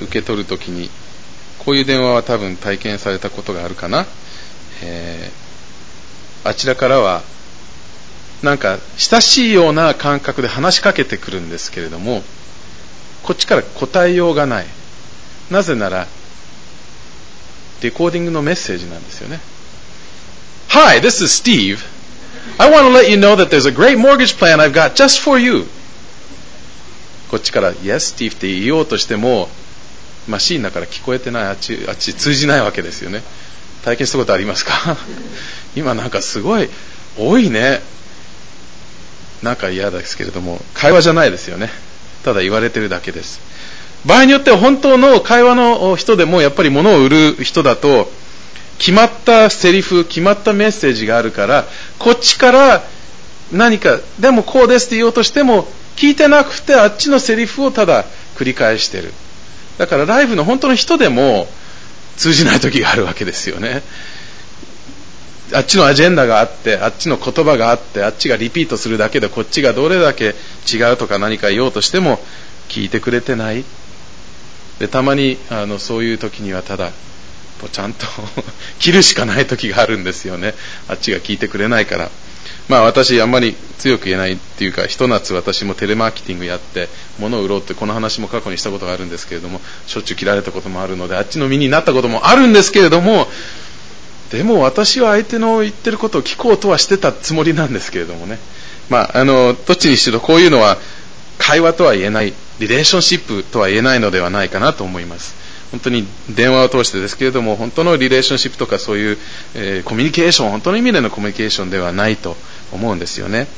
受け取るときに、こういう電話は多分体験されたことがあるかな。えー、あちらからは、なんか親しいような感覚で話しかけてくるんですけれども、こっちから答えようがない。なぜなら、レコーディングのメッセージなんですよね。Hi, this is Steve. I want to let you know that there's a great mortgage plan I've got just for you. こっちから Yes, Steve って言おうとしても、マシーンだから聞こえてない、あっち、あっち通じないわけですよね。体験したことありますか？今なんかすごい多いね。なんか嫌ですけれども、会話じゃないですよね。ただ言われてるだけです。場合によっては本当の会話の人でもやっぱり物を売る人だと、決まったセリフ、決まったメッセージがあるから、こっちから何か、でもこうですって言おうとしても、聞いてなくてあっちのセリフをただ繰り返してる。だからライブの本当の人でも通じない時があるわけですよね。あっちのアジェンダがあって、あっちの言葉があって、あっちがリピートするだけで、こっちがどれだけ違うとか何か言おうとしても、聞いてくれてない。で、たまに、あの、そういう時にはただ、ちゃんと 切るしかない時があるんですよね。あっちが聞いてくれないから。まあ私、あんまり強く言えないっていうか、ひと夏私もテレマーケティングやって、物を売ろうってこの話も過去にしたことがあるんですけれども、しょっちゅう切られたこともあるので、あっちの身になったこともあるんですけれども、でも私は相手の言ってることを聞こうとはしてたつもりなんですけれどもね。まあ、あの、どっちにしろこういうのは会話とは言えない、リレーションシップとは言えないのではないかなと思います。本当に電話を通してですけれども、本当のリレーションシップとかそういう、えー、コミュニケーション、本当の意味でのコミュニケーションではないと思うんですよね。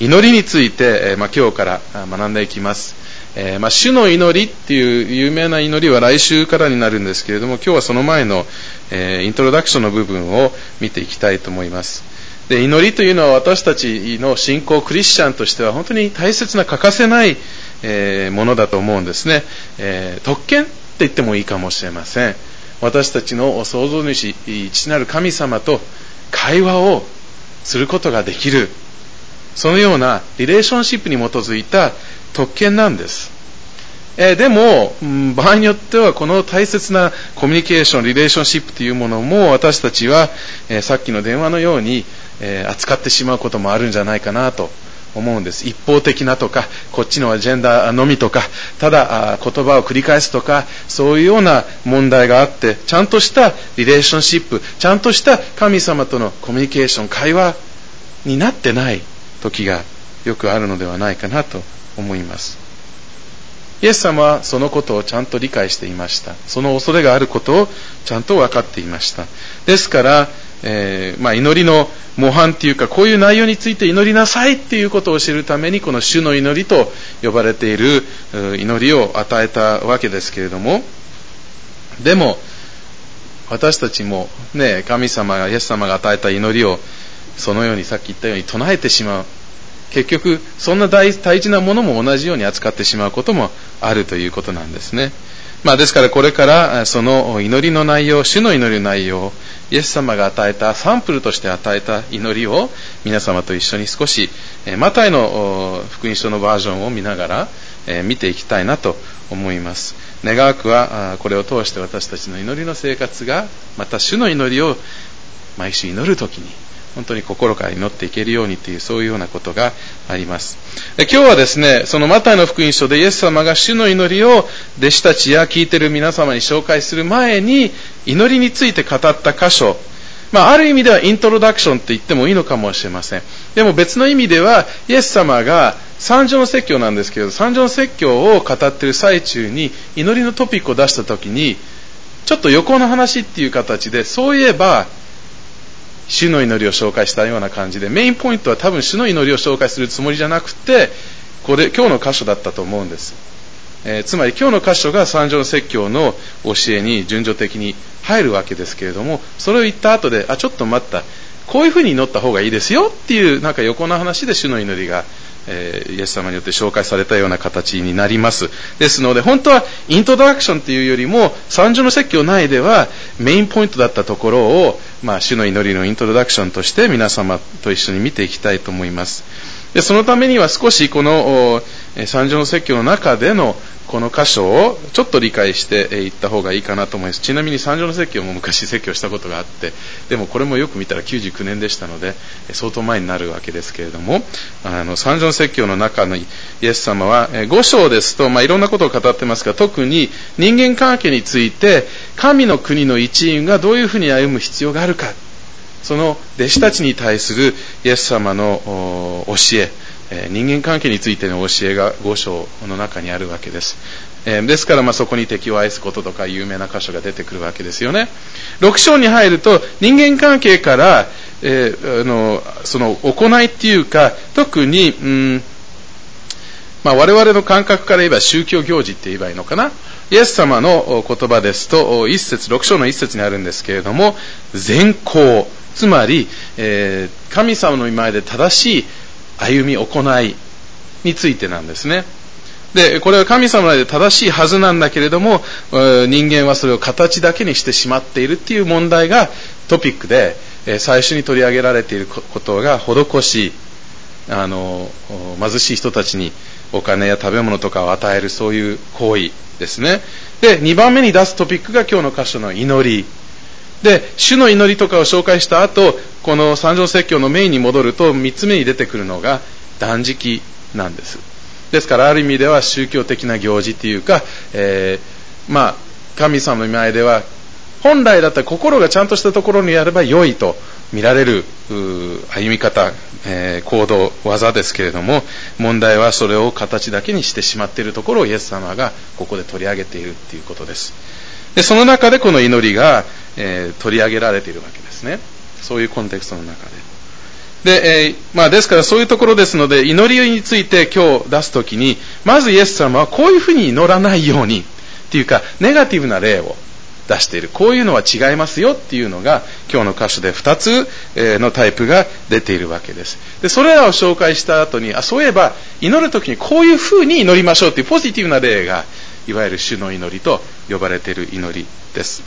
祈りについて、えー、まあ、今日から学んでいきます。えー、まあ、主の祈りっていう有名な祈りは来週からになるんですけれども、今日はその前の、え、イントロダクションの部分を見ていきたいと思います。で、祈りというのは私たちの信仰クリスチャンとしては本当に大切な欠かせない、え、ものだと思うんですね。え特権言ってもいいかもしれません。私たちの創造主、父なる神様と会話をすることができる。そのようなリレーションシップに基づいた特権なんです。えー、でも、場合によってはこの大切なコミュニケーション、リレーションシップというものも私たちは、えー、さっきの電話のように、えー、扱ってしまうこともあるんじゃないかなと思うんです。一方的なとか、こっちのアジェンダのみとか、ただ言葉を繰り返すとか、そういうような問題があって、ちゃんとしたリレーションシップ、ちゃんとした神様とのコミュニケーション、会話になってない時がよくあるのではないかなと思います。イエス様はそのことをちゃんと理解していました。その恐れがあることをちゃんと分かっていました。ですから、えー、まあ、祈りの模範というか、こういう内容について祈りなさいっていうことを知るために、この主の祈りと呼ばれている祈りを与えたわけですけれども、でも、私たちもね、神様が、イエス様が与えた祈りを、そのようにさっき言ったように唱えてしまう。結局、そんな大事なものも同じように扱ってしまうこともあるということなんですね。まあ、ですからこれからその祈りの内容、主の祈りの内容、イエス様が与えたサンプルとして与えた祈りを皆様と一緒に少し、マタイの福音書のバージョンを見ながら見ていきたいなと思います。願わくはこれを通して私たちの祈りの生活が、また主の祈りを毎週祈るときに本当に心から祈っていけるようにという、そういうようなことがあります。今日はですね、そのマタイの福音書でイエス様が主の祈りを弟子たちや聞いている皆様に紹介する前に、祈りについて語った箇所、まあ、ある意味ではイントロダクションって言ってもいいのかもしれません。でも別の意味では、イエス様が三条の説教なんですけど、三条の説教を語っている最中に、祈りのトピックを出したときに、ちょっと横の話っていう形で、そういえば、主の祈りを紹介したような感じで、メインポイントは多分主の祈りを紹介するつもりじゃなくて、これ、今日の箇所だったと思うんです。えー、つまり今日の箇所が三条説教の教えに順序的に入るわけですけれども、それを言った後で、あ、ちょっと待った。こういうふうに祈った方がいいですよっていう、なんか横の話で主の祈りがえー、イエス様によって紹介されたような形になります。ですので、本当はイントロダクションというよりも、三条の説教内ではメインポイントだったところを、まあ、主の祈りのイントロダクションとして皆様と一緒に見ていきたいと思います。でそのためには少しこの、三条の説教の中でのこの箇所をちょっと理解していった方がいいかなと思います。ちなみに三条の説教も昔説教したことがあってでもこれもよく見たら99年でしたので相当前になるわけですけれどもあの三条の説教の中のイエス様は5章ですと、まあ、いろんなことを語ってますが特に人間関係について神の国の一員がどういうふうに歩む必要があるか。その弟子たちに対するイエス様の教え人間関係についての教えが5章の中にあるわけです。ですからまそこに敵を愛すこととか有名な箇所が出てくるわけですよね。6章に入ると人間関係から、え、あのその行いっていうか特に、うんまあ、我々の感覚から言えば宗教行事って言えばいいのかな。イエス様の言葉ですと、一節、6章の一節にあるんですけれども、善行、つまり、えー、神様の前で正しい歩み、行いについてなんですね。で、これは神様で正しいはずなんだけれども、人間はそれを形だけにしてしまっているっていう問題がトピックで、最初に取り上げられていることが、施し、あの、貧しい人たちにお金や食べ物とかを与えるそういう行為ですね。で、2番目に出すトピックが今日の箇所の祈り。で、主の祈りとかを紹介した後、この三条説教のメインに戻ると、三つ目に出てくるのが断食なんです。ですから、ある意味では宗教的な行事っていうか、えー、まあ、神様の前では、本来だったら心がちゃんとしたところにやれば良いと見られる歩み方、えー、行動、技ですけれども、問題はそれを形だけにしてしまっているところをイエス様がここで取り上げているということです。で、その中でこの祈りが、えー、取り上げられているわけですね。そういうコンテクストの中で。で、えー、まあですからそういうところですので、祈りについて今日出すときに、まずイエス様はこういうふうに祈らないように、っていうか、ネガティブな例を出している。こういうのは違いますよっていうのが、今日の箇所で2つのタイプが出ているわけです。で、それらを紹介した後に、あ、そういえば、祈る時にこういうふうに祈りましょうっていうポジティブな例が、いわゆる主の祈りと呼ばれている祈りです。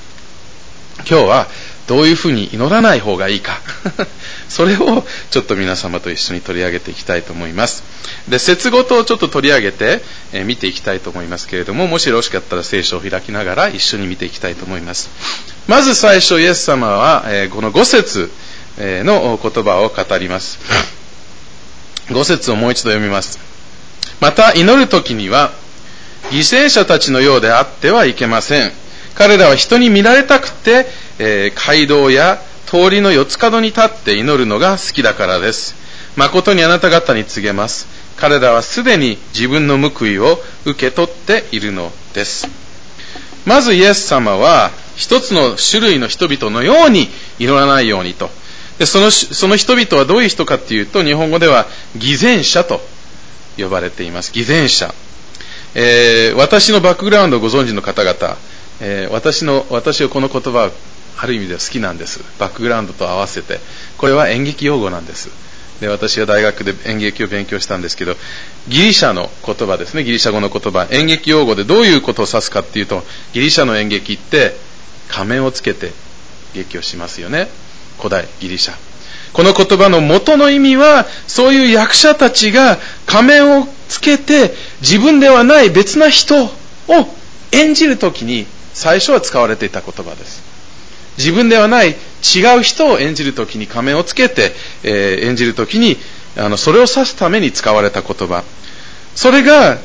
今日はどういうふうに祈らない方がいいか。それをちょっと皆様と一緒に取り上げていきたいと思います。で説ごとをちょっと取り上げて、えー、見ていきたいと思いますけれどももしよろしかったら聖書を開きながら一緒に見ていきたいと思います。まず最初イエス様は、えー、この5節の言葉を語ります。5節をもう一度読みます。また祈る時には犠牲者たちのようであってはいけません。彼らは人に見られたくてえー、街道や通りの四つ角に立って祈るのが好きだからです。誠にあなた方に告げます。彼らはすでに自分の報いを受け取っているのです。まずイエス様は一つの種類の人々のように祈らないようにと。でそのその人々はどういう人かっていうと日本語では偽善者と呼ばれています。偽善者。えー、私のバックグラウンドをご存知の方々、えー、私の私はこの言葉ある意味では好きなんです。バックグラウンドと合わせて。これは演劇用語なんです。で私は大学で演劇を勉強したんですけどギリシャの言葉ですね。ギリシャ語の言葉。演劇用語でどういうことを指すかっていうとギリシャの演劇って仮面をつけて劇をしますよね。古代ギリシャ。この言葉の元の意味はそういう役者たちが仮面をつけて自分ではない別な人を演じるときに最初は使われていた言葉です。自分ではない違う人を演じるときに仮面をつけて、えー、演じるときにあのそれを指すために使われた言葉それが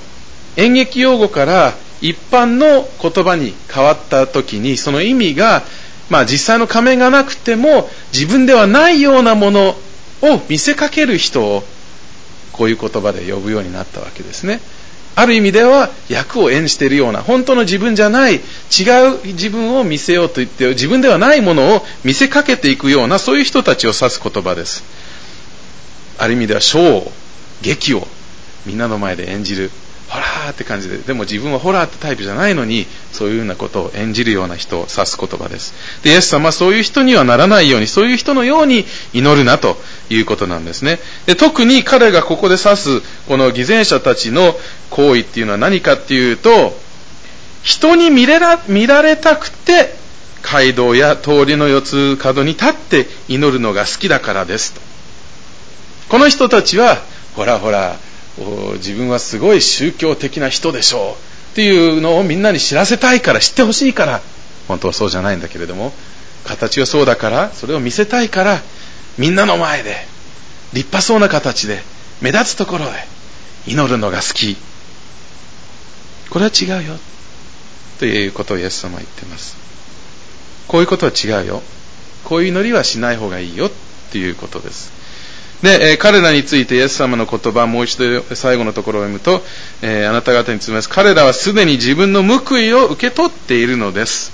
演劇用語から一般の言葉に変わったときにその意味が、まあ、実際の仮面がなくても自分ではないようなものを見せかける人をこういう言葉で呼ぶようになったわけですね。ある意味では役を演じているような本当の自分じゃない違う自分を見せようと言って自分ではないものを見せかけていくようなそういう人たちを指す言葉です。ある意味ではショー劇をみんなの前で演じる。ーって感じで、でも自分はホラーってタイプじゃないのに、そういうようなことを演じるような人を指す言葉です。で、イエス様はそういう人にはならないように、そういう人のように祈るなということなんですね。で特に彼がここで指す、この偽善者たちの行為っていうのは何かっていうと、人に見れら見られたくて、街道や通りの四つ角に立って祈るのが好きだからですと。この人たちは、ほらほら、自分はすごい宗教的な人でしょうっていうのをみんなに知らせたいから知ってほしいから。本当はそうじゃないんだけれども形がそうだからそれを見せたいからみんなの前で立派そうな形で目立つところで祈るのが好き。これは違うよ。ということをイエス様は言ってます。こういうことは違うよ。こういう祈りはしない方がいいよ。っていうことです。で、え、彼らについてイエス様の言葉もう一度最後のところを読むと、え、あなた方に詰めます。彼らはすでに自分の報いを受け取っているのです。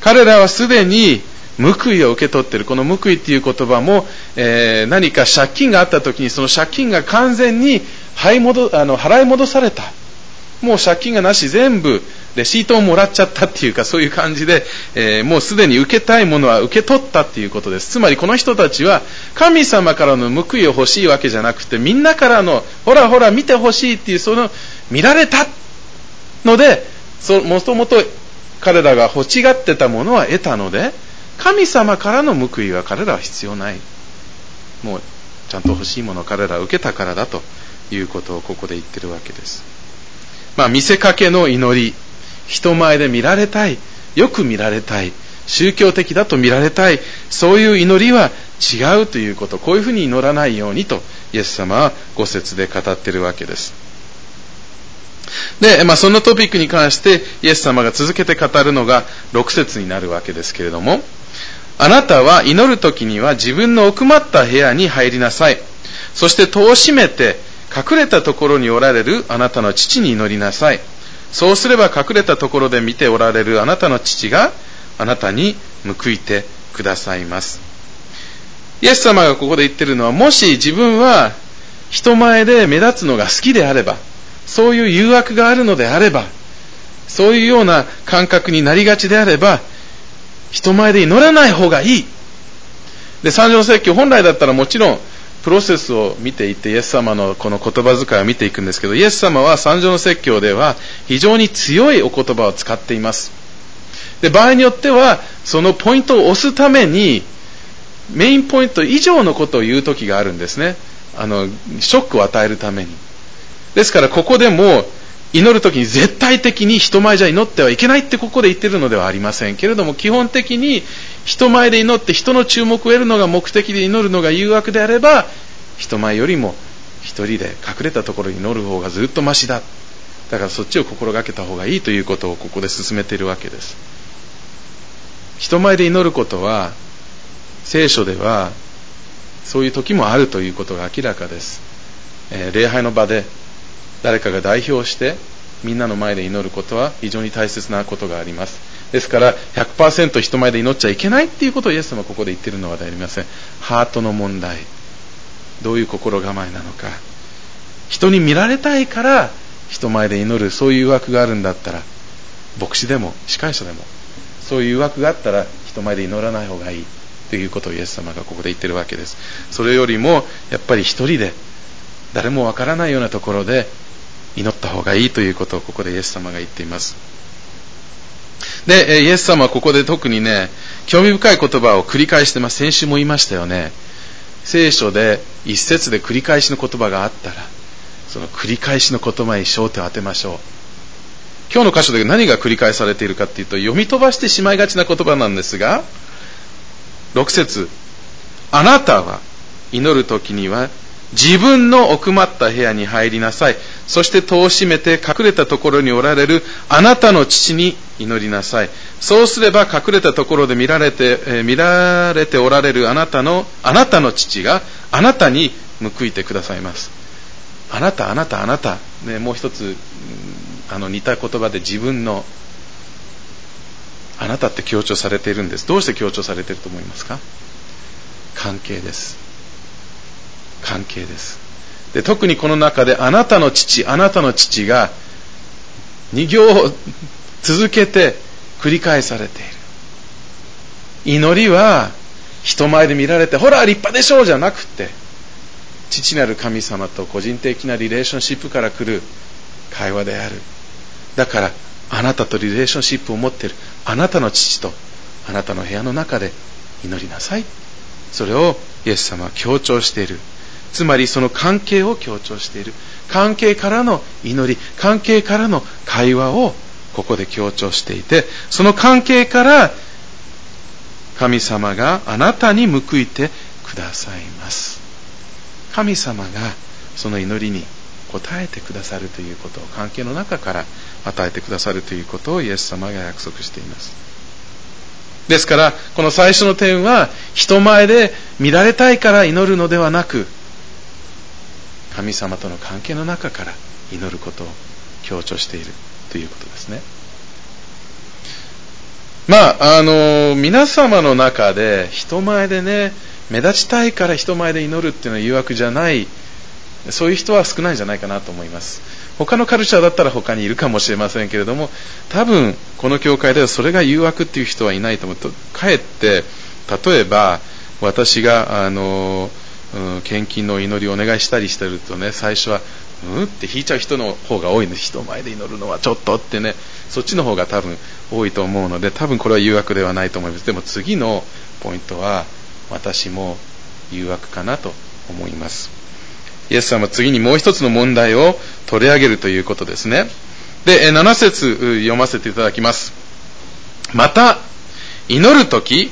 彼らはすでに報いを受け取っている。この報いっていう言葉も、えー、何か借金があった時にその借金が完全に払い戻あの払い戻された。もう借金がなし。全部レシートをもらっちゃったっていうかそういう感じで、えー、もうすでに受けたいものは受け取ったっていうことです。つまりこの人たちは神様からの報いを欲しいわけじゃなくてみんなからのほらほら見てほしいっていうその見られたのでもともと彼らが欲しがってたものは得たので神様からの報いは彼らは必要ない。もうちゃんと欲しいものを彼らは受けたからだということをここで言ってるわけです。まあ見せかけの祈り。人前で見られたい。よく見られたい。宗教的だと見られたい。そういう祈りは違うということ。こういうふうに祈らないようにとイエス様はご説で語っているわけです。で、まあ、そのトピックに関してイエス様が続けて語るのが6節になるわけですけれどもあなたは祈る時には自分の奥まった部屋に入りなさい。そして戸を閉めて隠れたところにおられるあなたの父に祈りなさい。そうすれば隠れたところで見ておられるあなたの父があなたに報いてくださいます。イエス様がここで言ってるのは、もし自分は人前で目立つのが好きであれば、そういう誘惑があるのであれば、そういうような感覚になりがちであれば、人前で祈らない方がいい。で、三条説教本来だったらもちろんプロセスを見ていってイエス様のこの言葉遣いを見ていくんですけどイエス様は三条の説教では非常に強いお言葉を使っています。で場合によってはそのポイントを押すためにメインポイント以上のことを言う時があるんですね。あのショックを与えるために。ですからここでも祈る時に絶対的に人前じゃ祈ってはいけないってここで言ってるのではありませんけれども基本的に人前で祈って人の注目を得るのが目的で祈るのが誘惑であれば人前よりも一人で隠れたところに祈る方がずっとましだだからそっちを心がけた方がいいということをここで進めているわけです人前で祈ることは聖書ではそういう時もあるということが明らかです、えー、礼拝の場で誰かが代表してみんなの前で祈ることは非常に大切なことがあります。ですから100%人前で祈っちゃいけないっていうことをイエス様はここで言ってるのはありません。ハートの問題。どういう心構えなのか。人に見られたいから人前で祈る。そういう誘惑があるんだったら牧師でも司会者でもそういう誘惑があったら人前で祈らない方がいい。ということをイエス様がここで言ってるわけです。それよりもやっぱり一人で誰もわからないようなところで祈った方がいいということをここでイエス様が言っています。で、イエス様はここで特にね、興味深い言葉を繰り返してます。先週も言いましたよね。聖書で一節で繰り返しの言葉があったら、その繰り返しの言葉に焦点を当てましょう。今日の箇所で何が繰り返されているかというと、読み飛ばしてしまいがちな言葉なんですが、6節あなたは祈る時には自分の奥まった部屋に入りなさい。そして戸を閉めて隠れたところにおられるあなたの父に祈りなさい。そうすれば隠れたところで見られて、えー、見られておられるあなたの、あなたの父があなたに報いてくださいます。あなた、あなた、あなた。ね、もう一つ、あの似た言葉で自分のあなたって強調されているんです。どうして強調されていると思いますか？関係です。関係です。で、特にこの中であなたの父、あなたの父が2行を続けて繰り返されている。祈りは人前で見られて、ほら立派でしょうじゃなくて、父なる神様と個人的なリレーションシップから来る会話である。だから、あなたとリレーションシップを持っているあなたの父とあなたの部屋の中で祈りなさい。それをイエス様は強調している。つまりその関係を強調している。関係からの祈り関係からの会話をここで強調していてその関係から神様があなたに報いてくださいます。神様がその祈りに応えてくださるということを関係の中から与えてくださるということをイエス様が約束しています。ですからこの最初の点は人前で見られたいから祈るのではなく神様との関係の中から祈ることを強調しているということですね。まああの皆様の中で人前でね目立ちたいから人前で祈るっていうのは誘惑じゃないそういう人は少ないんじゃないかなと思います。他のカルチャーだったら他にいるかもしれませんけれども多分この教会ではそれが誘惑っていう人はいないと思うとかえって例えば私があの、献金の祈りをお願いしたりしてるとね最初はうん？って引いちゃう人の方が多いんです人前で祈るのはちょっとってね。そっちの方が多分多いと思うので多分これは誘惑ではないと思います。でも次のポイントは私も誘惑かなと思います。イエス様は次にもう一つの問題を取り上げるということですね。で7節読ませていただきます。また祈る時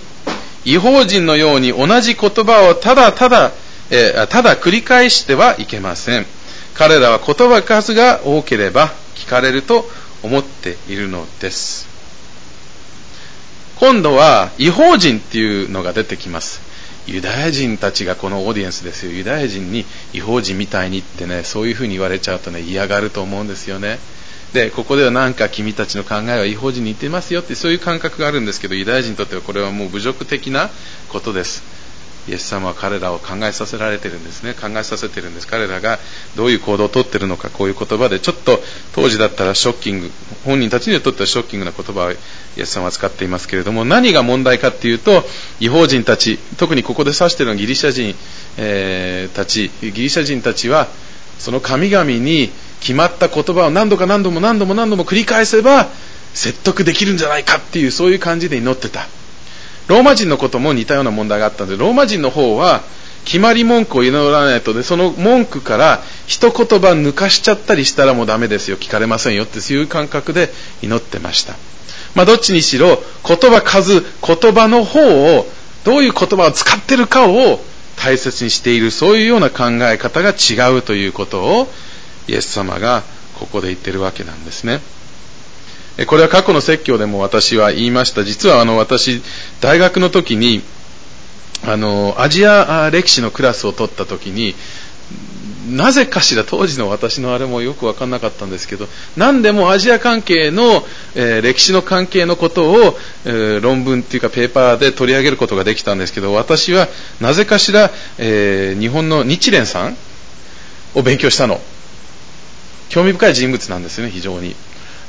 違法人のように同じ言葉をただただ、えただ繰り返してはいけません。彼らは言葉数が多ければ聞かれると思っているのです。今度は違法人っていうのが出てきます。ユダヤ人たちがこのオーディエンスですよ。ユダヤ人に違法人みたいにってねそういうふうに言われちゃうとね嫌がると思うんですよね。でここではなんか君たちの考えは違法人に似てますよってそういう感覚があるんですけどユダヤ人にとってはこれはもう侮辱的なことです。イエス様は彼らを考えさせられてるんですね。考えさせてるんです。彼らがどういう行動をとってるのかこういう言葉でちょっと当時だったらショッキング本人たちにとってはショッキングな言葉をイエス様は使っていますけれども何が問題かっていうと違法人たち特にここで指しているのはギリシャ人、えー、たち。ギリシャ人たちはその神々に決まった言葉を何度か何度も何度も何度も繰り返せば説得できるんじゃないかっていうそういう感じで祈ってた。ローマ人のことも似たような問題があったので、ローマ人の方は、決まり文句を祈らないとで、その文句から一言葉抜かしちゃったりしたらもうダメですよ、聞かれませんよってそういう感覚で祈ってました。まあどっちにしろ、言葉数、言葉の方を、どういう言葉を使ってるかを大切にしている、そういうような考え方が違うということを、イエス様がここで言ってるわけなんですね。これは過去の説教でも私は言いました。実はあの私、大学の時に、あの、アジア歴史のクラスを取った時に、なぜかしら当時の私のあれもよく分かんなかったんですけど、何でもアジア関係の、えー、歴史の関係のことを、えー、論文っていうかペーパーで取り上げることができたんですけど、私はなぜかしら、えー、日本の日蓮さんを勉強したの。興味深い人物なんですよね、非常に。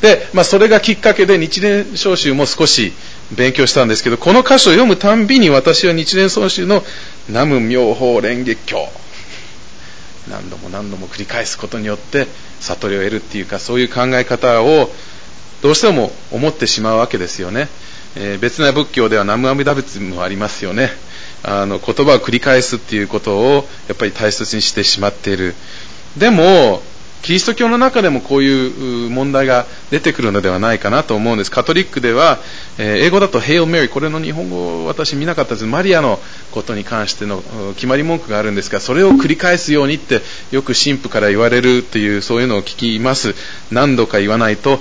で、まあ、それがきっかけで日蓮召集も少し勉強したんですけど、この箇所を読むたんびに私は日蓮召集の南無妙法蓮華経、何度も何度も繰り返すことによって悟りを得るっていうか、そういう考え方をどうしても思ってしまうわけですよね。えー、別な仏教では南無阿弥陀仏もありますよね。あの言葉を繰り返すっていうことをやっぱり大切にしてしまっている。でも、キリスト教の中でもこういう問題が出てくるのではないかなと思うんです。カトリックでは、え、英語だと Hail Mary、これの日本語私見なかったです。マリアのことに関しての決まり文句があるんですが、それを繰り返すようにってよく神父から言われるっていう、そういうのを聞きます。何度か言わないと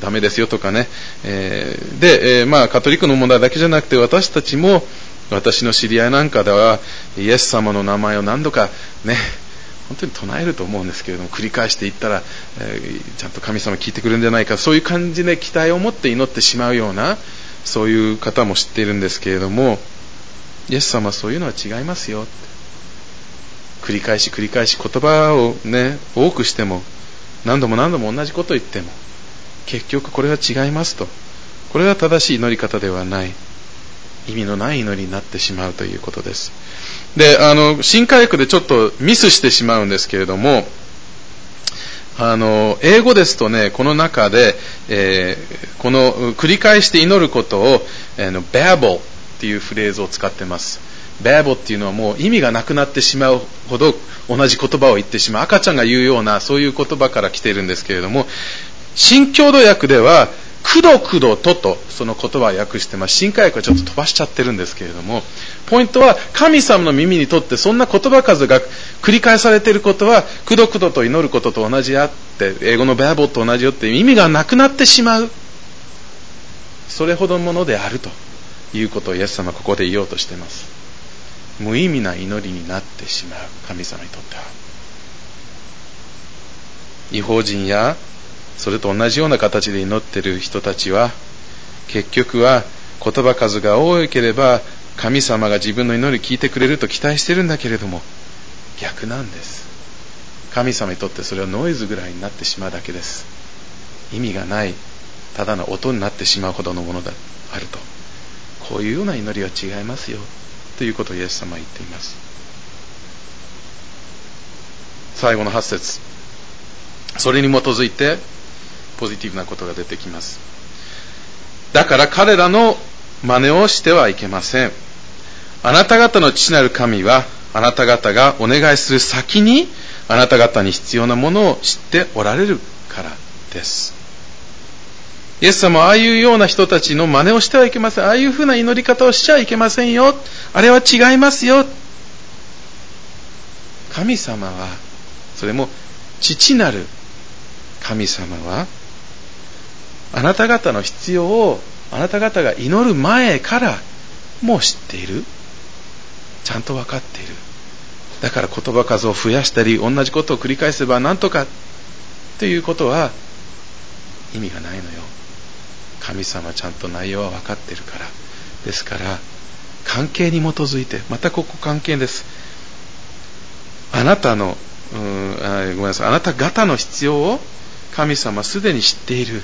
ダメですよとかね。え、で、え、まあカトリックの問題だけじゃなくて私たちも私の知り合いなんかではイエス様の名前を何度かね、本当に唱えると思うんですけれども繰り返していったら、えー、ちゃんと神様聞いてくれるんじゃないかそういう感じで期待を持って祈ってしまうようなそういう方も知っているんですけれどもイエス様そういうのは違いますよ繰り返し繰り返し言葉をね多くしても何度も何度も同じことを言っても結局これは違いますと。これは正しい祈り方ではない。意味のない祈りになってしまうということです。で、あの、新科学でちょっとミスしてしまうんですけれども、あの、英語ですとね、この中で、えー、この繰り返して祈ることを、えー、babble っていうフレーズを使ってます。ベーボっていうのはもう意味がなくなってしまうほど同じ言葉を言ってしまう赤ちゃんが言うようなそういう言葉から来ているんですけれども新共同訳ではくどくどととその言葉を訳してます。新海訳はちょっと飛ばしちゃってるんですけれどもポイントは神様の耳にとってそんな言葉数が繰り返されていることはくどくどと祈ることと同じあって英語のベーボと同じよって意味がなくなってしまう。それほどのものであるということをイエス様はここで言おうとしています。無意味な祈りになってしまう神様にとっては。違法人やそれと同じような形で祈っている人たちは結局は言葉数が多ければ神様が自分の祈り聞いてくれると期待してるんだけれども逆なんです。神様にとってそれはノイズぐらいになってしまうだけです。意味がないただの音になってしまうほどのものであると。こういうような祈りは違いますよ。ということをイエス様は言っています。最後の8節。それに基づいてポジティブなことが出てきますだから彼らの真似をしてはいけませんあなた方の父なる神はあなた方がお願いする先にあなた方に必要なものを知っておられるからですイエス様はああいうような人たちの真似をしてはいけません。ああいうふうな祈り方をしちゃいけませんよ。あれは違いますよ。神様は、それも父なる神様は、あなた方の必要をあなた方が祈る前からもう知っている。ちゃんと分かっている。だから言葉数を増やしたり、同じことを繰り返せばなんとかということは意味がないのよ。神様ちゃんと内容は分かってるからですから関係に基づいてまたここ関係ですあなたのうんあごめんなさいあなた方の必要を神様すでに知っている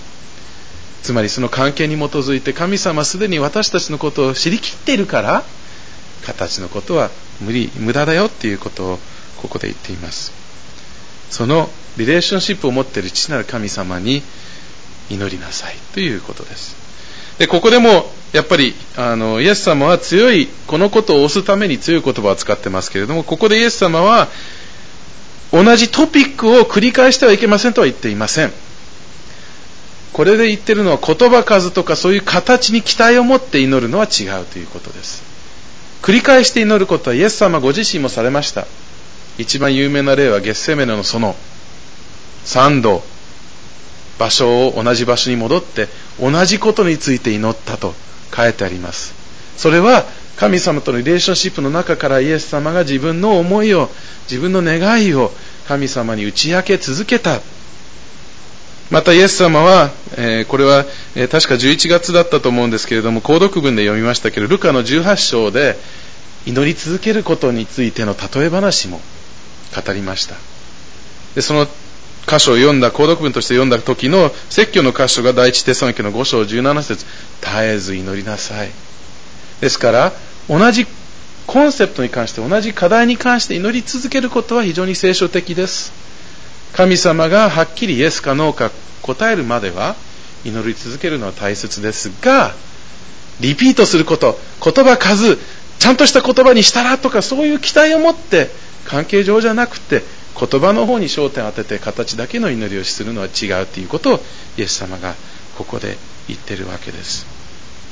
つまりその関係に基づいて神様すでに私たちのことを知りきっているから形のことは無理無駄だよっていうことをここで言っていますそのリレーションシップを持っている父なる神様に祈りなさいということです。で、ここでも、やっぱり、あの、イエス様は強い、このことを押すために強い言葉を使ってますけれども、ここでイエス様は、同じトピックを繰り返してはいけませんとは言っていません。これで言ってるのは言葉数とかそういう形に期待を持って祈るのは違うということです。繰り返して祈ることはイエス様ご自身もされました。一番有名な例はゲッセメネのその三度場所を同じ場所に戻って同じことについて祈ったと書いてありますそれは神様とのリレーションシップの中からイエス様が自分の思いを自分の願いを神様に打ち明け続けたまたイエス様は、えー、これは、えー、確か11月だったと思うんですけれども、購読文で読みましたけど、ルカの18章で祈り続けることについての例え話も語りました。でその箇所を読んだ、購読文として読んだ時の説教の箇所が第一テソニケの5章17節絶えず祈りなさい。ですから、同じコンセプトに関して、同じ課題に関して祈り続けることは非常に聖書的です。神様がはっきりイエスかノーか答えるまでは祈り続けるのは大切ですが、リピートすること、言葉数、ちゃんとした言葉にしたらとかそういう期待を持って関係上じゃなくて言葉の方に焦点を当てて形だけの祈りをするのは違うということをイエス様がここで言ってるわけです。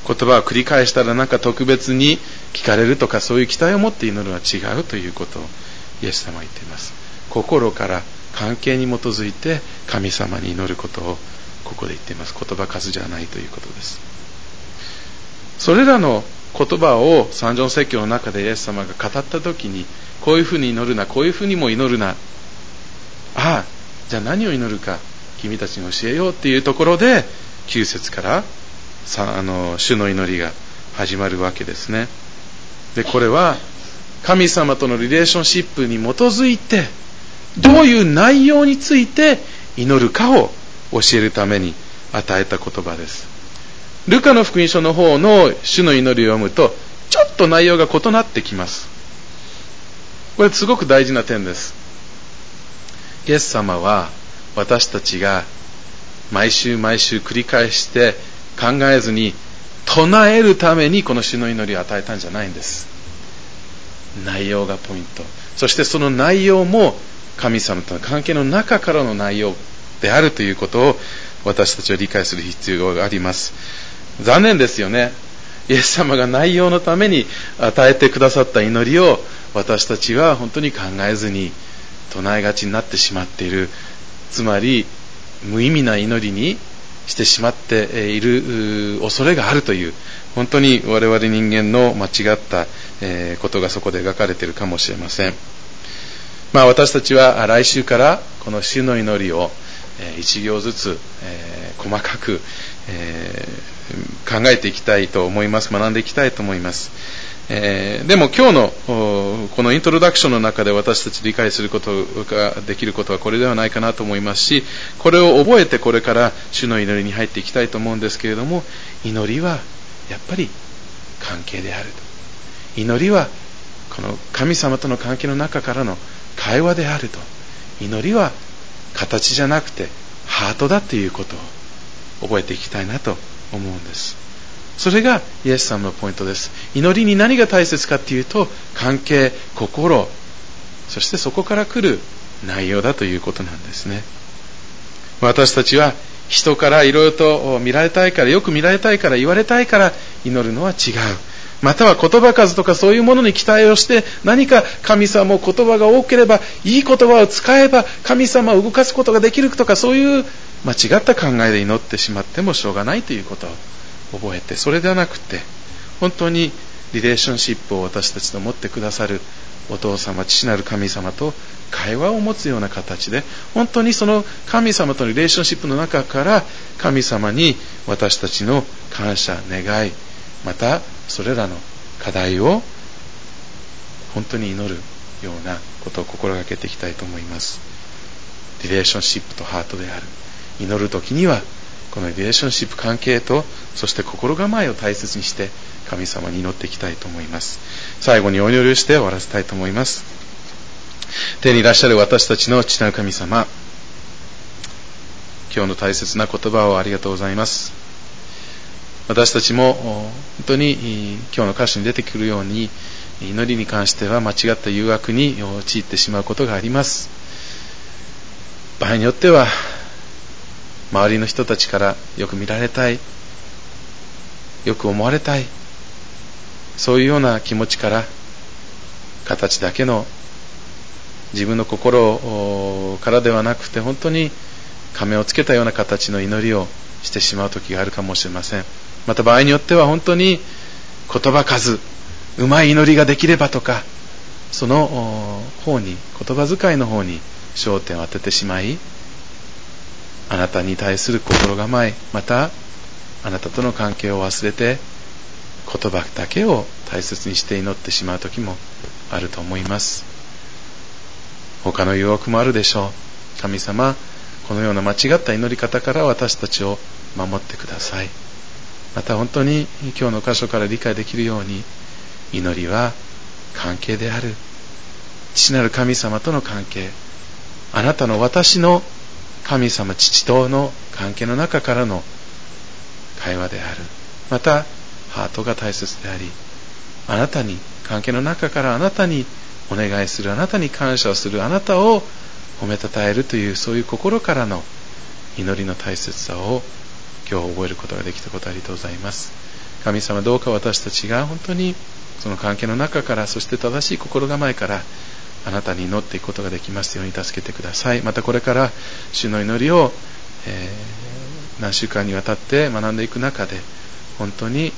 言葉を繰り返したらなんか特別に聞かれるとかそういう期待を持って祈るのは違うということをイエス様は言っています。心から関係に基づいて神様に祈ることをここで言っています。言葉数じゃないということです。それらの言葉を三条説教の中でイエス様が語った時にこういうふうに祈るなこういうふうにも祈るな。ああじゃあ何を祈るか君たちに教えようっていうところで9節からさあの主の祈りが始まるわけですね。でこれは神様とのリレーションシップに基づいてどういう内容について祈るかを教えるために与えた言葉です。ルカの福音書の方の主の祈りを読むとちょっと内容が異なってきます。これすごく大事な点です。イエス様は私たちが毎週毎週繰り返して考えずに唱えるためにこの主の祈りを与えたんじゃないんです。内容がポイント。そしてその内容も神様との関係の中からの内容であるということを私たちは理解する必要があります。残念ですよね。イエス様が内容のために与えてくださった祈りを私たちは本当に考えずに唱えがちになってしまっている。つまり無意味な祈りにしてしまっている恐れがあるという。本当に我々人間の間違ったことがそこで描かれているかもしれません、まあ、私たちは来週からこの主の祈りを一行ずつ細かく考えていきたいと思います。学んでいきたいと思います。え、でも今日のこのイントロダクションの中で私たち理解することができることはこれではないかなと思いますしこれを覚えてこれから主の祈りに入っていきたいと思うんですけれども祈りはやっぱり関係であると。祈りはこの神様との関係の中からの会話であると。祈りは形じゃなくてハートだということを覚えていきたいなと思うんです。それがイエス様のポイントです。祈りに何が大切かっていうと関係心そしてそこから来る内容だということなんですね。私たちは人からいろいろと見られたいからよく見られたいから言われたいから祈るのは違う。または言葉数とかそういうものに期待をして何か神様も言葉が多ければいい言葉を使えば神様を動かすことができるとかそういう間違った考えで祈ってしまってもしょうがないということを覚えてそれではなくて本当にリレーションシップを私たちと持ってくださるお父様父なる神様と会話を持つような形で本当にその神様とのリレーションシップの中から神様に私たちの感謝願いまたそれらの課題を本当に祈るようなことを心がけていきたいと思います。リレーションシップとハートである。祈る時にはこのリレーションシップ関係とそして心構えを大切にして神様に祈っていきたいと思います。最後にお祈りをして終わらせたいと思います。手にいらっしゃる私たちの父なる神様今日の大切な言葉をありがとうございます。私たちも本当に今日の歌詞に出てくるように祈りに関しては間違った誘惑に陥ってしまうことがあります。場合によっては周りの人たちからよく見られたいよく思われたいそういうような気持ちから形だけの自分の心からではなくて本当に仮面をつけたような形の祈りをしてしまう時があるかもしれません。また場合によっては本当に言葉数うまい祈りができればとかその方に言葉遣いの方に焦点を当ててしまいあなたに対する心構えまたあなたとの関係を忘れて言葉だけを大切にして祈ってしまう時もあると思います。他の誘惑もあるでしょう。神様このような間違った祈り方から私たちを守ってください。また本当に今日の箇所から理解できるように祈りは関係である。父なる神様との関係。あなたの私の神様父との関係の中からの会話である。またハートが大切でありあなたに関係の中からあなたにお願いするあなたに感謝をするあなたを褒めたたえるというそういう心からの祈りの大切さを今日覚えることができたことありがとうございます。神様どうか私たちが本当にその関係の中からそして正しい心構えからあなたに祈っていくことができますように助けてください。またこれから主の祈りを、えー、何週間にわたって学んでいく中で本当に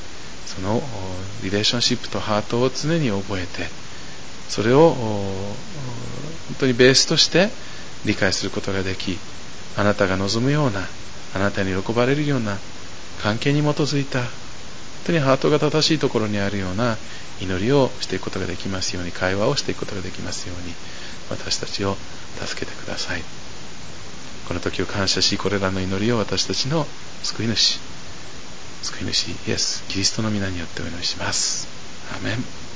そのリレーションシップとハートを常に覚えてそれを本当にベースとして理解することができあなたが望むようなあなたに喜ばれるような関係に基づいた本当にハートが正しいところにあるような祈りをしていくことができますように会話をしていくことができますように私たちを助けてください。この時を感謝しこれらの祈りを私たちの救い主救い主イエスキリストの皆によってお祈りします。アメン。